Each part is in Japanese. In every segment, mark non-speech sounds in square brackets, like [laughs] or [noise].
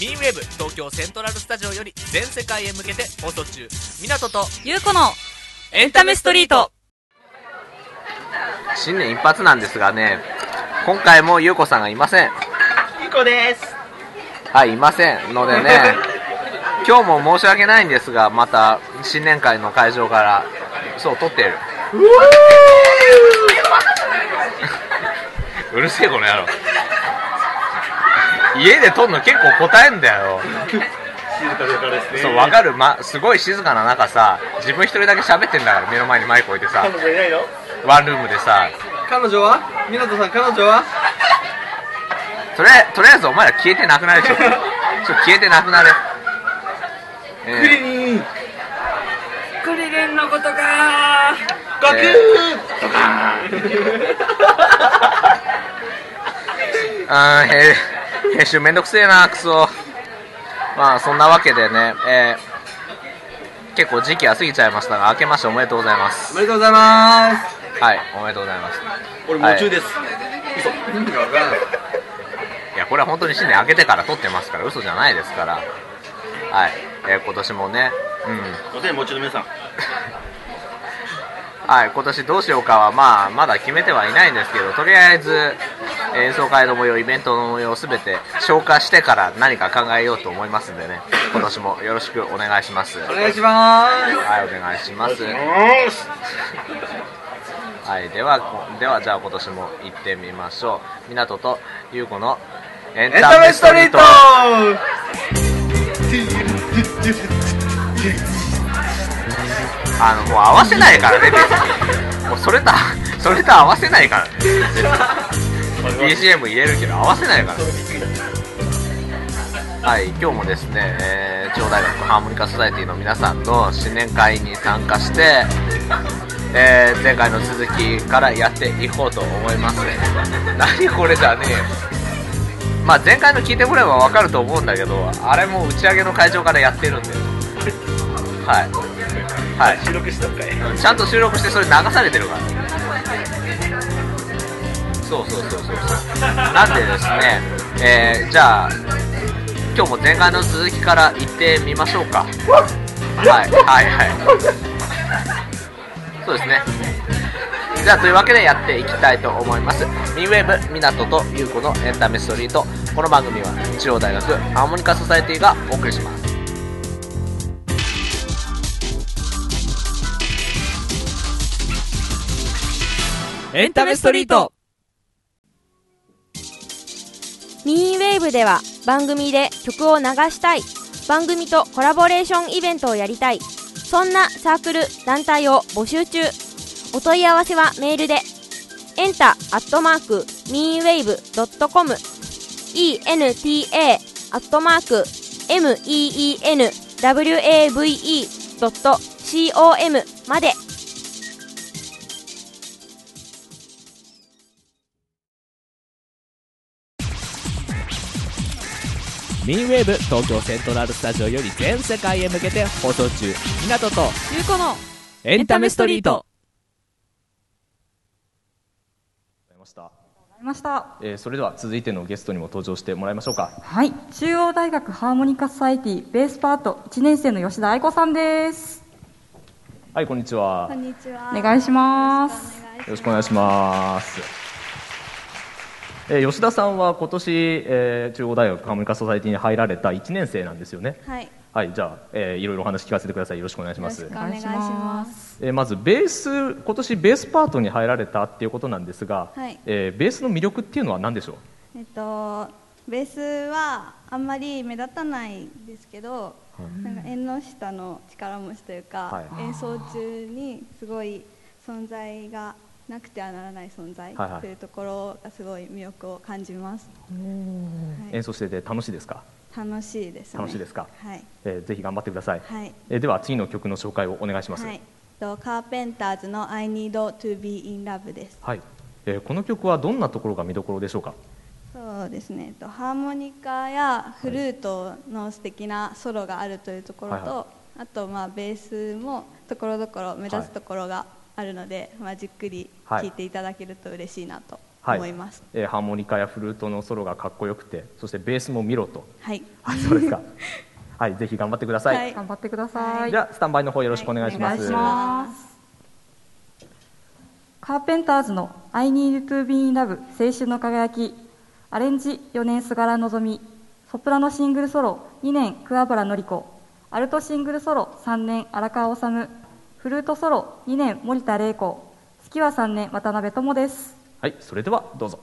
ミンウェブ東京セントラルスタジオより全世界へ向けて放送中。港とゆうこのエンタメストリート。新年一発なんですがね今回もゆうこさんがいません。ゆうこです。はいいません。のでね [laughs] 今日も申し訳ないんですがまた新年会の会場からそう撮ってる。[laughs] うるせえこの野郎家で撮るの結構答えんだよ。静かだからですね。そう分かる、ま、すごい静かな中さ自分一人だけ喋ってんだから目の前にマイク置いてさ。彼女いないの？ワンルームでさ。彼女は？湊さん彼女は？とりあえとりあえずお前ら消えてなくなれ。ちょっと [laughs] ちょ消えてなくなれ、えー。クリリンクリリンのことか。ガクえードカ [laughs] あーへ編集めんどくせえなクソ。まあそんなわけでね、えー結構時期は過ぎちゃいましたが明けましておめでとうございます。おめでとうございます。はいおめでとうございます。俺夢中です、嘘意味がわからないいやこれは本当に新年明けてから撮ってますから嘘じゃないですから。はい、えー今年もねうん。おせんもう中の皆さん。[laughs] はい、今年どうしようかは、まあ、まだ決めてはいないんですけど、とりあえず、演奏会の模様、イベントの模様すべて消化してから何か考えようと思いますんでね、今年もよろしくお願いします。はい、お願いしますお願いします。はい、では、こでは、じゃあ今年も行ってみましょう。港と優子のエンエンタメストリートあの、もう合わせないからね、別に。もうそれと、それと合わせないからね。BGM 入れるけど合わせないからね。はい、今日もですね、えー、大学ハーモニカソサエティの皆さんの新年会に参加して、えー前回の続きからやっていこうと思います。何これじゃねえよ。まあ前回の聞いてもらえばわかると思うんだけど、あれも打ち上げの会場からやってるんで。はい。はい。収録したんかいちゃんと収録してそれ流されてるからそうそうそうそうそう。なんでですね、えーじゃあ今日も前回の続きから行ってみましょうか。はいはいはい。そうですね。じゃあというわけでやっていきたいと思います。ミンウェーブ港と優子のエンタメストリート。この番組は中央大学ハーモニカソサエティがお送りします。エンタメストリート。ミーンウェーブでは番組で曲を流したい番組とコラボレーションイベントをやりたい。そんなサークル団体を募集中。お問い合わせはメールでエンタアットマークミーンウェーブドットコム。ENTA アットマーク MEENWAVE ドット COM まで。ミンウェーブ東京セントラルスタジオより全世界へ向けて放送中。港とゆうこのエンタメストリート。ございました、ありました。えーそれでは続いてのゲストにも登場してもらいましょうか。はい。中央大学ハーモニカソサエティベースパート1年生の吉田愛子さんです。はいこんにちは。こんにちは。お願いします。よろしくお願いします、えー吉田さんは今年、えー中央大学ハーモニカソサエティに入られた1年生なんですよね。はい。よはいじゃあ、えーいろいろお話聞かせてください。よろしくお願いします。お願いします。えーまずベース今年ベースパートに入られたっていうことなんですが、はい。えーベースの魅力っていうのは何でしょう？えっとベースはあんまり目立たないんですけど、なんか縁の下の力持ちというか、はい。演奏中にすごい存在がなくてはならない存在はいはいというところがすごい魅力を感じます。はい演奏してて楽しいですか、楽しいですね。楽しいですか？はい。えーぜひ頑張ってください、はい。えーでは次の曲の紹介をお願いします、はい。とカーペンターズの I Need to Be in Love です。はいえーこの曲はどんなところが見どころでしょうか？そうですね、とハーモニカやフルートの素敵なソロがあるというところと、はいはあとまあベースもところどころ目立つところがあるので、まあ、じっくり聴い。ていただけると嬉しいなと思います。えーハーモニカやフルートのソロがかっこよくてそしてベースも見ろと。はい。はいそうですか。[laughs] はいぜひ頑張ってください、はい。頑張ってください。じゃあスタンバイの方よろしくお願いします、お願いします。カーペンターズの I Need to Be in Love 青春の輝きアレンジ4年菅原希美ソプラノシングルソロ2年桑原紀子アルトシングルソロ3年荒川治フルートソロ2年森田玲子。月は3年渡辺智です。はいそれではどうぞ。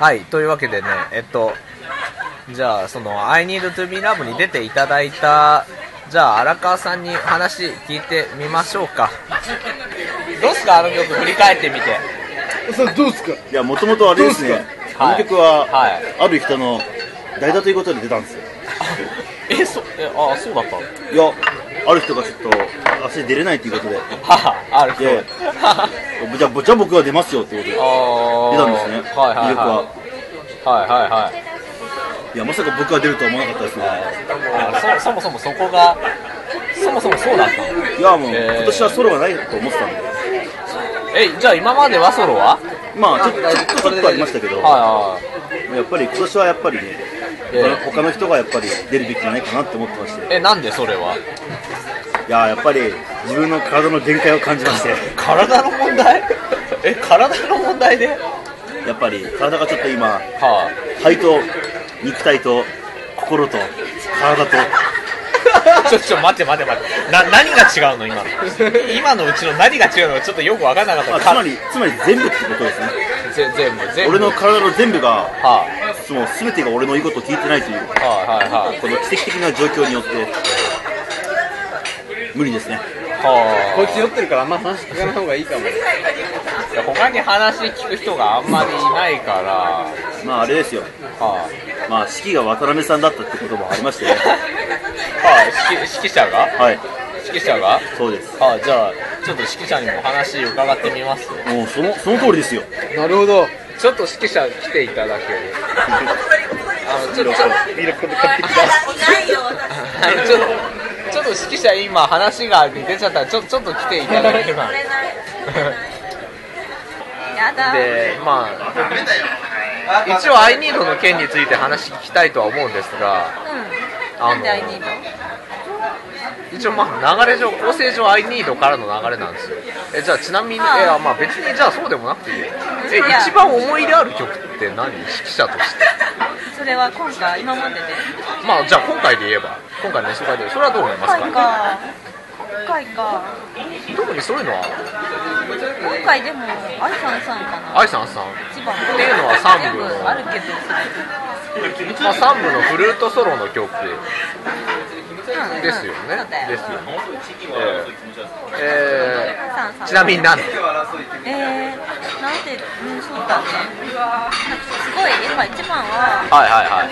はい、というわけでね、えっと、じゃあ、その、I need to be love に出ていただいた、じゃあ、荒川さんに話聞いてみましょうか。どうすか、あの曲振り返ってみて。それどうですか？いや、もともとあれですね、この曲は、はいある人の代打ということで出たんですよ。え、そ、え、あ、そうだったの？いや、ある人がちょっと、足出れないということで、は [laughs] あ、ある。で [laughs] じゃあ、じゃあ僕は出ますよってことで、出あたんですね、はいはい魅力は。はい。はいはいはい。いや、まさか僕が出るとは思わなかったですね。そそもそもそこが、そもそもそうだったのいや、もう、えー今年はソロはないと思ってたんで、え、じゃあ今まではソロは？まあ、ちょっと、ちょっとありましたけど、はやっぱり今年はやっぱりね、ええ他の人がやっぱり出るべきじゃないかなって思ってまして、い。え、なんでそれは？いや、やっぱり自分の体の限界を感じまして、体の問題？え、体の問題で？やっぱり体がちょっと今、は肺と肉体と心と体と、あ、[laughs] ちょ、ちょ、待って待って待って。な、何が違うの今の？今のうちの何が違うのかちょっとよくわかんなかった。まあ、つまり、つまり全部ってことですね。ぜ全部、全部。俺の体の全部が、はもう全てが俺の言うことを聞いてないという、あ、はいはいはい。この奇跡的な状況によって、無理ですね。はこいつ酔ってるからあんま話聞かない方がいいかも。あ。他に話聞く人があんまりいないから、まああれですよ。はまあ、指揮が渡辺さんだったってこともありましてね。あ、はあ、指揮指揮者が？はい、指揮者が？そうです。あじゃあ、ちょっと指揮者にも話伺ってみますもうその、その通りですよ。なるほど。ちょっと指揮者来ていただける？[laughs] [laughs] あの、ちょっと、買ってきた。はい、ちょっと、ちょっと指揮者今話が出ちゃったら、ちょ、ちょっと来ていただければ。や [laughs] だで、まあ、一応 I need の件について話聞きたいとは思うんですが、うんなんで I need? 一応まあ流れ上、構成上 I need からの流れなんですよ。え、じゃあちなみに、え、まあ別にじゃあそうでもなくていい。よ。え、一番思い入れある曲って何？指揮者として。[laughs] それは今回今までで。まあじゃあ今回で言えば、今回の紹介で、それはどう思います今回か。か今回か。特にそういうのは、今回でも愛さんさんかな。愛さんさん。一番。っていうのは三部の。あるけどまあ、3部のフルートソロの曲ですよね。ですよね。えーさん。さん。ちなみに何でえー、なん。て、うん、そうだね。なん。かすごい、やっぱ一番は、はいはいはい。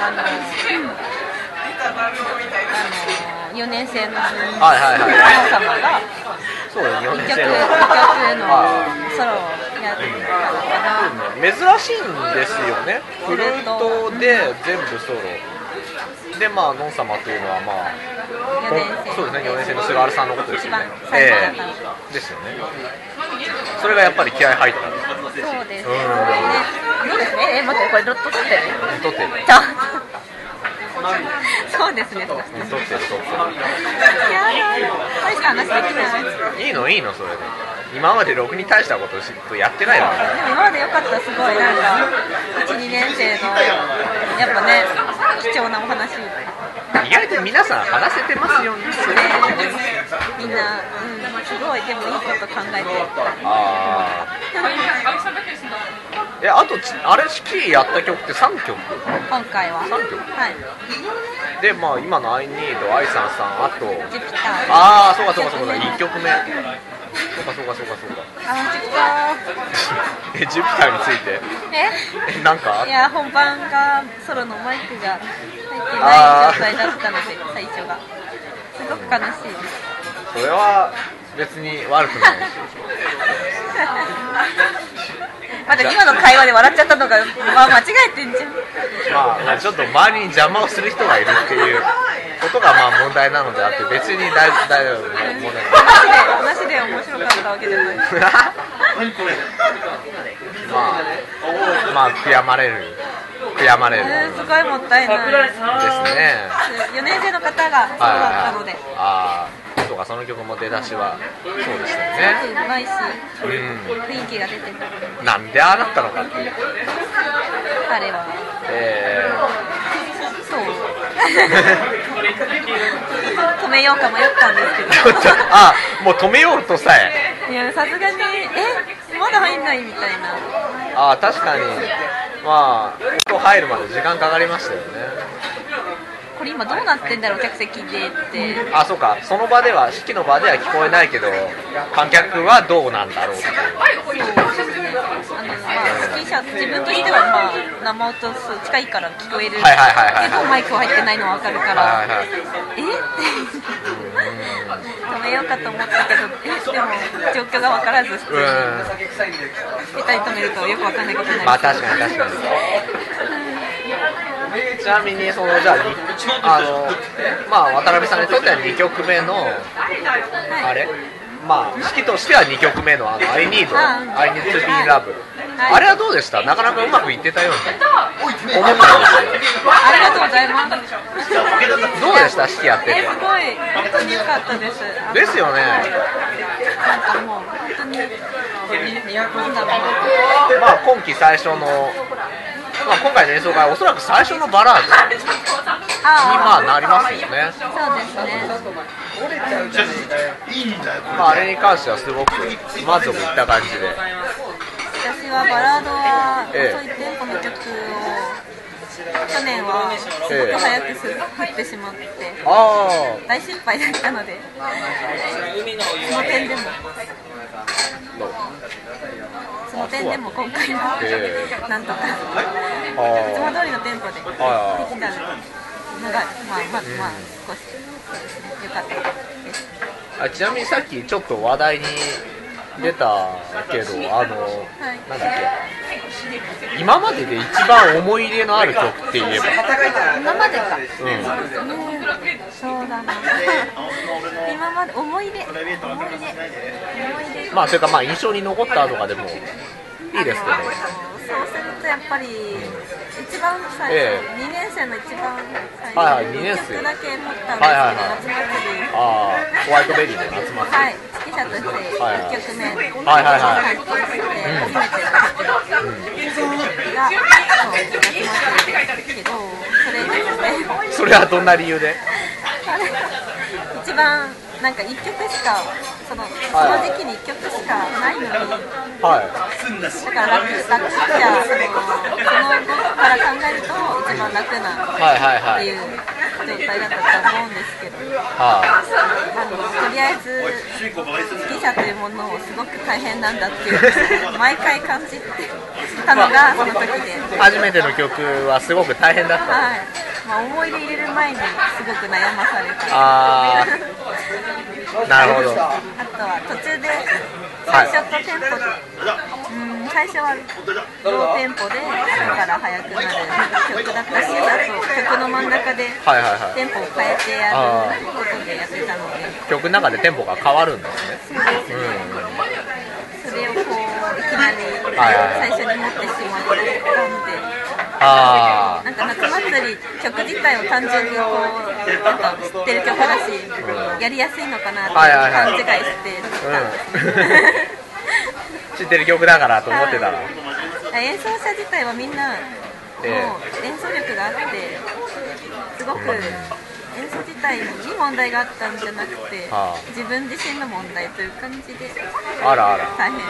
あの、あの、4年生のはいはいはい様が、そうだね、4 1曲、年生の。1曲のソロをやってたのかな。珍しいんですよね。フルートで全部ソロ。で、まあ、ノン様というのは、まあ、そうですね、4年生の菅原さんのことですよね。えったのえですよね。それがやっぱり気合入った。そうです。うんね、そうですね。え、待って、これロット取ってる撮ってる。ちゃんそうですね。撮ってる、撮ってる。や大した話できない。いいのいいのそれで今までろくに大したことしやってないのでも今まで良かった、すごい、なんか、1、2年生の、やっぱね、貴重なお話、ね、意外と皆さん話せてますよね。みんな、うん、すごい、でもいいこと考えて、ああえあとちあれ指揮やった曲って3曲？今回は。三曲？はい。でまあ今の「I need」愛さんさんあと。ジュピター。ああそうかそうかそうか1曲目そうかそうかそうかそうかあ、[laughs] ジュピタえジュピターについてー。えなんか？えいや、本番がソロのマイクが入ってない状態だったので、最初が。すごく悲しいです。それは別に悪くない [laughs] まだ今の会話で笑っちゃったのが、まあ、間違えてんじゃん。まあ、ちょっと周りに邪魔をする人がいるっていうことがまあ問題なのであって別に大大丈夫問題ない話で、話で面白かったわけじゃない。まあ、まあ、悔やまれる、悔やまれるでえーすごいもったいない。すね。4年生の方がそうだったので、ああ、そうか、その曲も出だしは、そうでしたよすね。うまいし、うん、雰囲気が出てる。なんでああなったのかっていう。あれは。えそう。止めようか迷ったんですけど。[laughs] あ、もう止めようとさえ。いや、さすがに、え、まだ入んないみたいな。ああ、確かに、まあ、音入るまで時間かかりましたよね。これ今どうなってんだろう、客席でって。あ、そうか、その場では、式の場では聞こえないけど、観客はどうなんだろうってい。あの、まあ、指揮者、自分としては、まあ、生音そう近いから聞こえる。けど、マイクは入ってないのはわかるから。え？って。げようかと思ったけどえでも状況が分からず普通に2人止めるとよく分かんないことになりまあ確かに確かにちなみにそのじゃあにあのまあ渡辺さんにとっては2曲目のあれ？まあ式としては2曲目のあの「I need」あ「I need to be love」はい。あれはどうでした？なかなかうまくいってたように思ったんですありがとうございます。けどどうでした？式やってて。えすごい本当に良かったです。ですよね。なんかもう本当にまあ今季最初の、まあ、今回の演奏会おそらく最初のバラードにまあなりますよね。そうですね。まあ、あれに関してはすごく満足いった感じで、私はバラードは遅え。えいテンポの曲を去年はすごく早くす振ってしまってあ大失敗だったのでその点でもその点でも今回はえ。なんとかいあつも通りのテンポでできたあのがまあまあまあ少し。かった。ですあちなみにさっきちょっと話題に出たけど、あの、なんだっけ、今までで一番思い入れのある曲って言えば、今までか。うん、ねそうだな。今まで思い出思い出。思い出。まあ、それかまあ印象に残ったとかでもいいですけど、そうするとやっぱり一番最初、え2年生の一番最初、はいはい二年生。1曲だけ持ったんですけど、はいはいはい。夏祭り。ああ、ホワイトベリーの夏祭り。はい指揮者としてはいはい。1曲目はいはいはい。初めての曲が、夏祭りですけどそれですね。それはどんな理由で？[laughs] 一番なんか1曲しかそのその時期に1曲しかないのにはい。だから楽楽っちゃそのその後から考えると一番楽なはいはいはい。っていう状態だったと思うんですけど、はあのとりあえず指揮者というものをすごく大変なんだっていう毎回感じてたのがその時で、[laughs] 初めての曲はすごく大変だった。はいまあ、思い出入れる前にすごく悩まされたあー。[laughs] なるほど。あとは途中で最初とテンポで、うん最初はローテンポでだから速くなる曲だったしあと曲の真ん中ではいはいはい。テンポを変えてやあることでやってたので。曲の中でテンポが変わるんですね。そうです。ねそれをこういきなり最初に持ってしまったので。あなんか夏祭り曲自体を単純にこうなんか知ってる曲だし、やりやすいのかなって勘違いしてたん知ってる曲だからと思ってたら。演奏者自体はみんなもうえ演奏力があってすごく演奏自体に問題があったんじゃなくてはあ自分自身の問題という感じであらあら。大変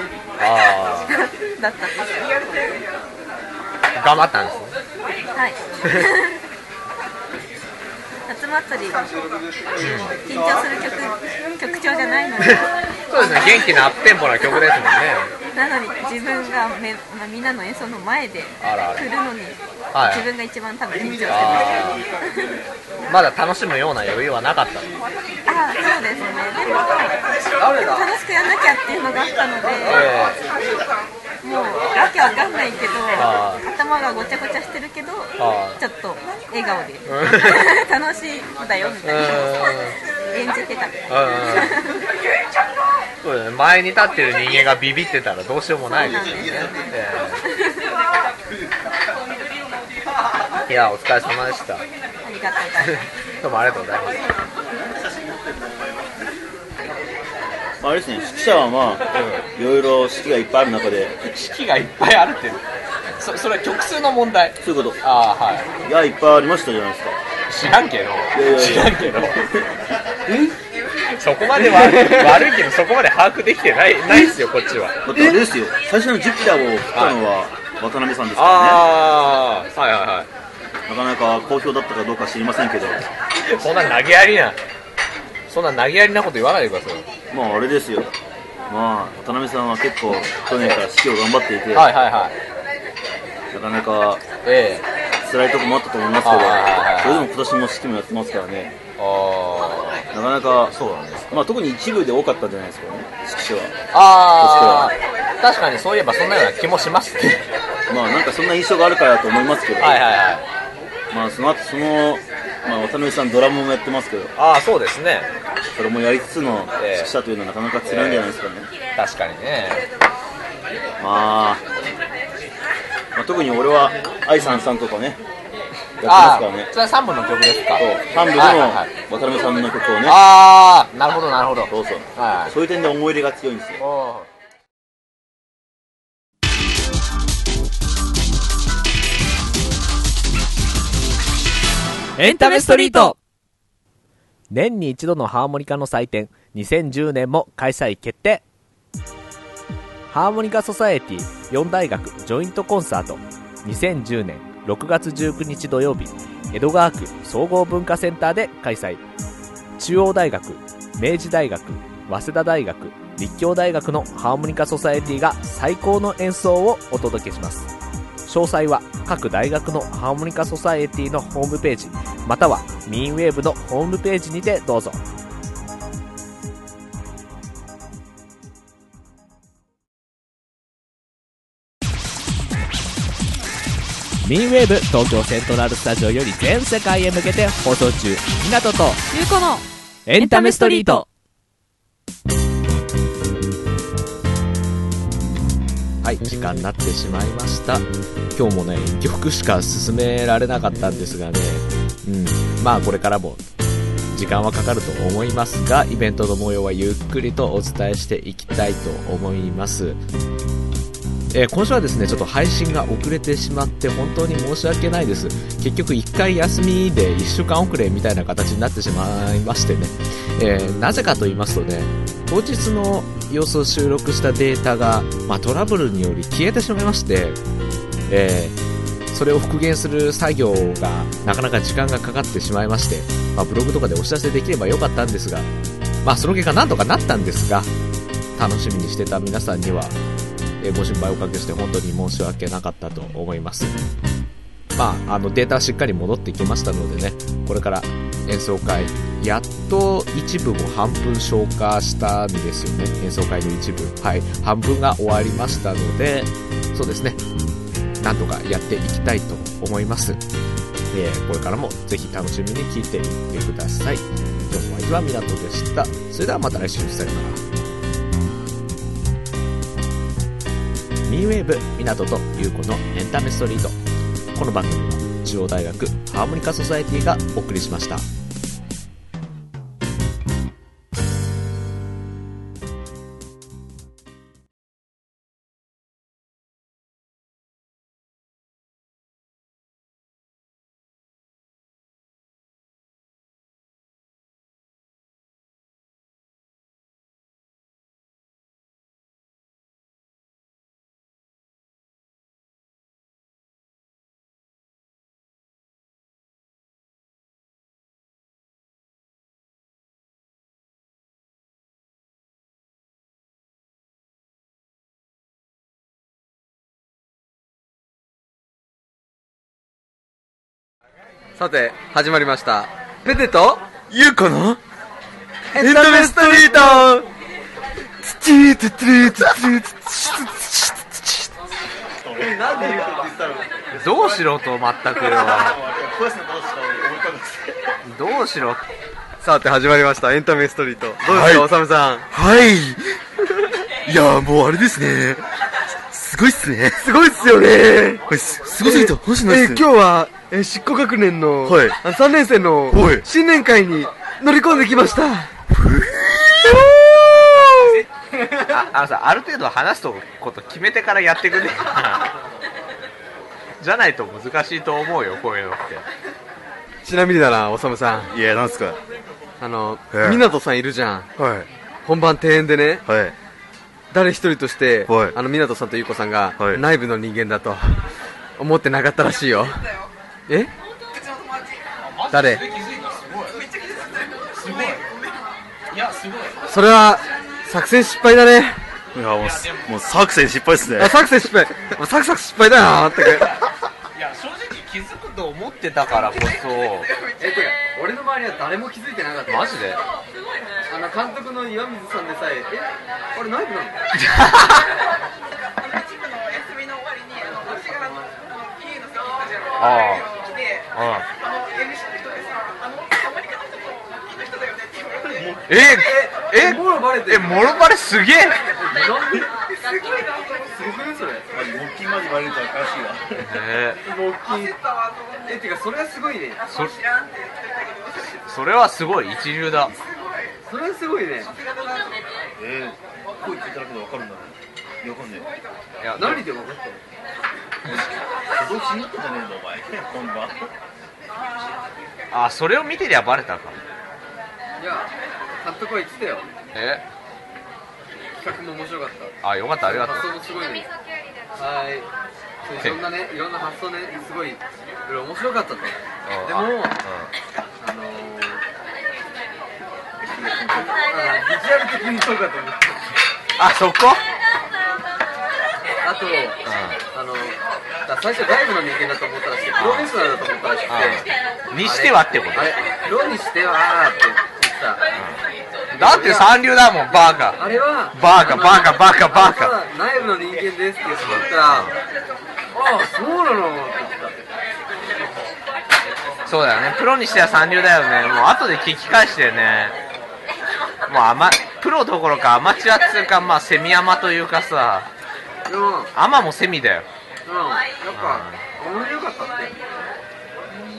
あ [laughs] だったんですよ頑張ったんですね。はい。夏祭り緊張する曲曲調じゃないのにそうですね、元気なアップテンポな曲ですもんね。なのに自分がめ、まあ、みんなの演奏の前で来るのに、はい。自分が一番多分緊張してあます。まだ楽しむような余裕はなかった。あそうですね。でも楽しくやんなきゃっていうのがあったので、もうわけわかんないけどあ頭がごちゃごちゃしてるけどあちょっと笑顔で。う [laughs] 楽しいんだよみたいな。演じてたそうだね、前に立ってる人間がビビってたらどうしようもないですよね。ええ。いや、お疲れ様でした。ありがとうございます。[laughs] どうもありがとうございます。まあ、あれですね、指揮者はまあ、いろいろ指揮がいっぱいある中で、指揮がいっぱいあるって。そそれは曲数の問題。そういうこと。ああはい。いや、いっぱいありましたじゃないですか。知らんけど。いやいやいや。知らんけど。[laughs] そこまで悪い悪いけどそこまで把握できてないないですよこっちは。だってあれですよ、最初のジュピターを振ったのは渡辺さんですからああはいはいはね。なかなか好評だったかどうか知りませんけど、いそんな投げやりなそんな投げやりなこと言わないでくださいまああれですよ。まあ、渡辺さんは結構去年から指揮を頑張っていて、はいはいはい。なかなかえ辛いとこもあったと思いますけど、それでも今年も指揮もやってますからね、あなかなかそうなんですまあ、特に一部で多かったんじゃないですかね、色紙は。ああ、確かにそういえばそんなような気もしますね。まあ、なんかそんな印象があるからだと思いますけど、はいはいはい。まあ、その後、その、まあ、渡辺さんドラムもやってますけど、ああ、そうですね。それもやりつつのええ指揮者というのはなかなか辛いんじゃないですかね。確かにね。まあ、まあ、特に俺は愛さんさんとかね、やってますからね。それは3部の曲ですかそう、3部ではいのはいはい渡辺さんの曲をね、ああ、なるほどなるほど。そうそう、はい。そういう点で思い入れが強いんですよ。エンタメストリート。年に一度のハーモニカの祭典2010年も開催決定。ハーモニカソサエティ4大学ジョイントコンサート。2010年6月19日土曜日江戸川区総合文化センターで開催。中央大学明治大学早稲田大学立教大学のハーモニカソサエティが最高の演奏をお届けします。詳細は各大学のハーモニカソサエティのホームページまたはミンウェーブのホームページにてどうぞ。ミンウェーブ東京セントラルスタジオより全世界へ向けて放送中港とゆうこのエンタメストリート。はい、時間になってしまいました。今日もね、1曲しか進められなかったんですがね、うん、まあこれからも時間はかかると思いますが、イベントの模様はゆっくりとお伝えしていきたいと思います。えー今週はですね、ちょっと配信が遅れてしまって本当に申し訳ないです。結局1回休みで1週間遅れみたいな形になってしまいましてね、えーなぜかと言いますとね、当日の様子を収録したデータが、まあ、トラブルにより消えてしまいまして、えーそれを復元する作業がなかなか時間がかかってしまいまして、まあ、ブログとかでお知らせできればよかったんですが、まあ、その結果なんとかなったんですが、楽しみにしてた皆さんには、えーご心配をおかけして本当に申し訳なかったと思います。まあ、あのデータはしっかり戻ってきましたのでね、これから演奏会、やっと一部も半分消化したんですよね、演奏会の一部。はい、半分が終わりましたので、そうですね、なんとかやっていきたいと思います。えーこれからもぜひ楽しみに聴いていってください。今日のお相手は港でした。それではまた来週、さよなら。ミーウェーブ港と優子のエンタメストリート。この番組は中央大学ハーモニカソサエティがお送りしました。さて、始まりました。ペテと、ゆうこの、エンタメストリートなんで言うこと言ったのどうしろと、全くよ。どうしろ。さて、始まりました。エンタメストリート。どうですか、おさむさん。はい。いや、もうあれですね。すごいっすね。すごいっすよねこれす、すごすぎて欲しいなえーっす。今日は、えー、執行学年の、はいあの3年生のはい新年会に乗り込んできました。ああのさ、ある程度話すこと決めてからやってくれ。[laughs] じゃないと難しいと思うよ、こういうのって。ちなみにだな、おさむさん。いや、なんすか。あの、はい湊さんいるじゃん。はい。本番庭園でね、はい。誰一人として、はいあの湊さんとゆうこさんが、はい内部の人間だと思ってなかったらしいよ。え？誰？それは、作戦失敗だね。いや、もうす、もう作戦失敗っすねあ、。作戦失敗。もうサクサク失敗だよな、まったく。いや、正直気づくと思ってたからこそ、え、これ、俺の周りは誰も気づいてなかった。マジで？あの監督の岩水さんでさええあれナイフな [laughs] のあああええもろバレてえもろバレすげえ。すごくねそれバレると怪しいわえもう大きいえってかそれはすごいね。そそれはすごい一流だ。それはすごいね。えー、声聞いただけでわかるんだね。いやわかんねえ。いや何で分かったの？どうしに行ったじゃねえんだお前あそれを見てりゃバレたか。いや監督は言ってたよ。え？企画も面白かった。あよかったありがとう。発想もすごい。ねはい。そういろんなねいろんな発想ねすごい面白かったと。でもあのー、あビジュアル的にそうかと思ってあそこ？あと、あのだ最初外部の人間だと思ったらしくてプロフェッショナルだと思ったらしくて。うんにしてはってこと？あれプロにしてはって言ってた。だって三流だもんバカあれはバカバカバカバカあの内部の人間ですって言ったらああそうなのって言ってそうだよね。プロにしては三流だよね。もう後で聞き返してね。もうアマプロどころかアマチュアっつうかまあセミアマというかさアマもセミだよ。うん。やっぱ面白かった。って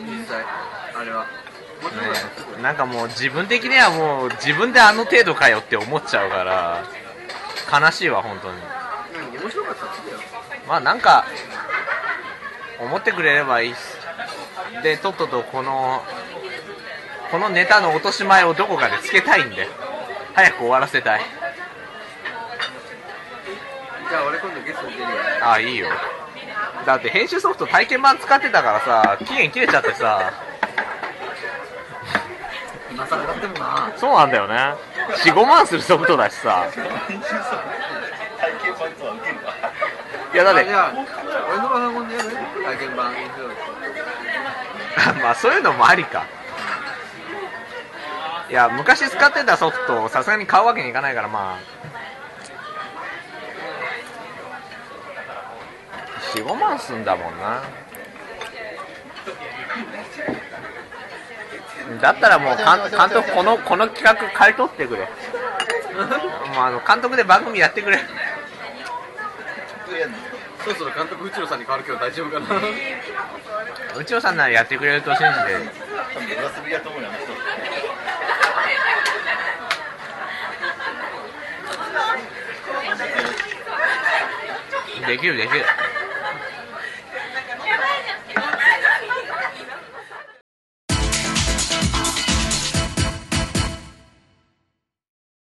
実際。あれは。ねなんかもう自分的にはもう自分であの程度かよって思っちゃうから悲しいわ本当に。うん。面白かったっよ。まあなんか思ってくれればいいっす。でとっととこのこのネタの落とし前をどこかでつけたいんで。早く終わらせたいじゃあ俺今度ゲストに出るよ。ああいいよ。だって編集ソフト体験版使ってたからさ期限切れちゃってさ。今更だってもな。そうなんだよね。45万するソフトだしさ。体験版とは受けるわ。いやだって俺のパソコンでやる体験版 [laughs] まあそういうのもありか。いや昔使ってたソフトをさすがに買うわけにいかないからまあ45万すんだもんな。だったらもう監監督このこの企画買い取ってくれ。もうあの監督で番組やってくれ。そろそろ監督内野さんに変わるけど大丈夫かな。内尾さんならやってくれると信じて。多分できるできる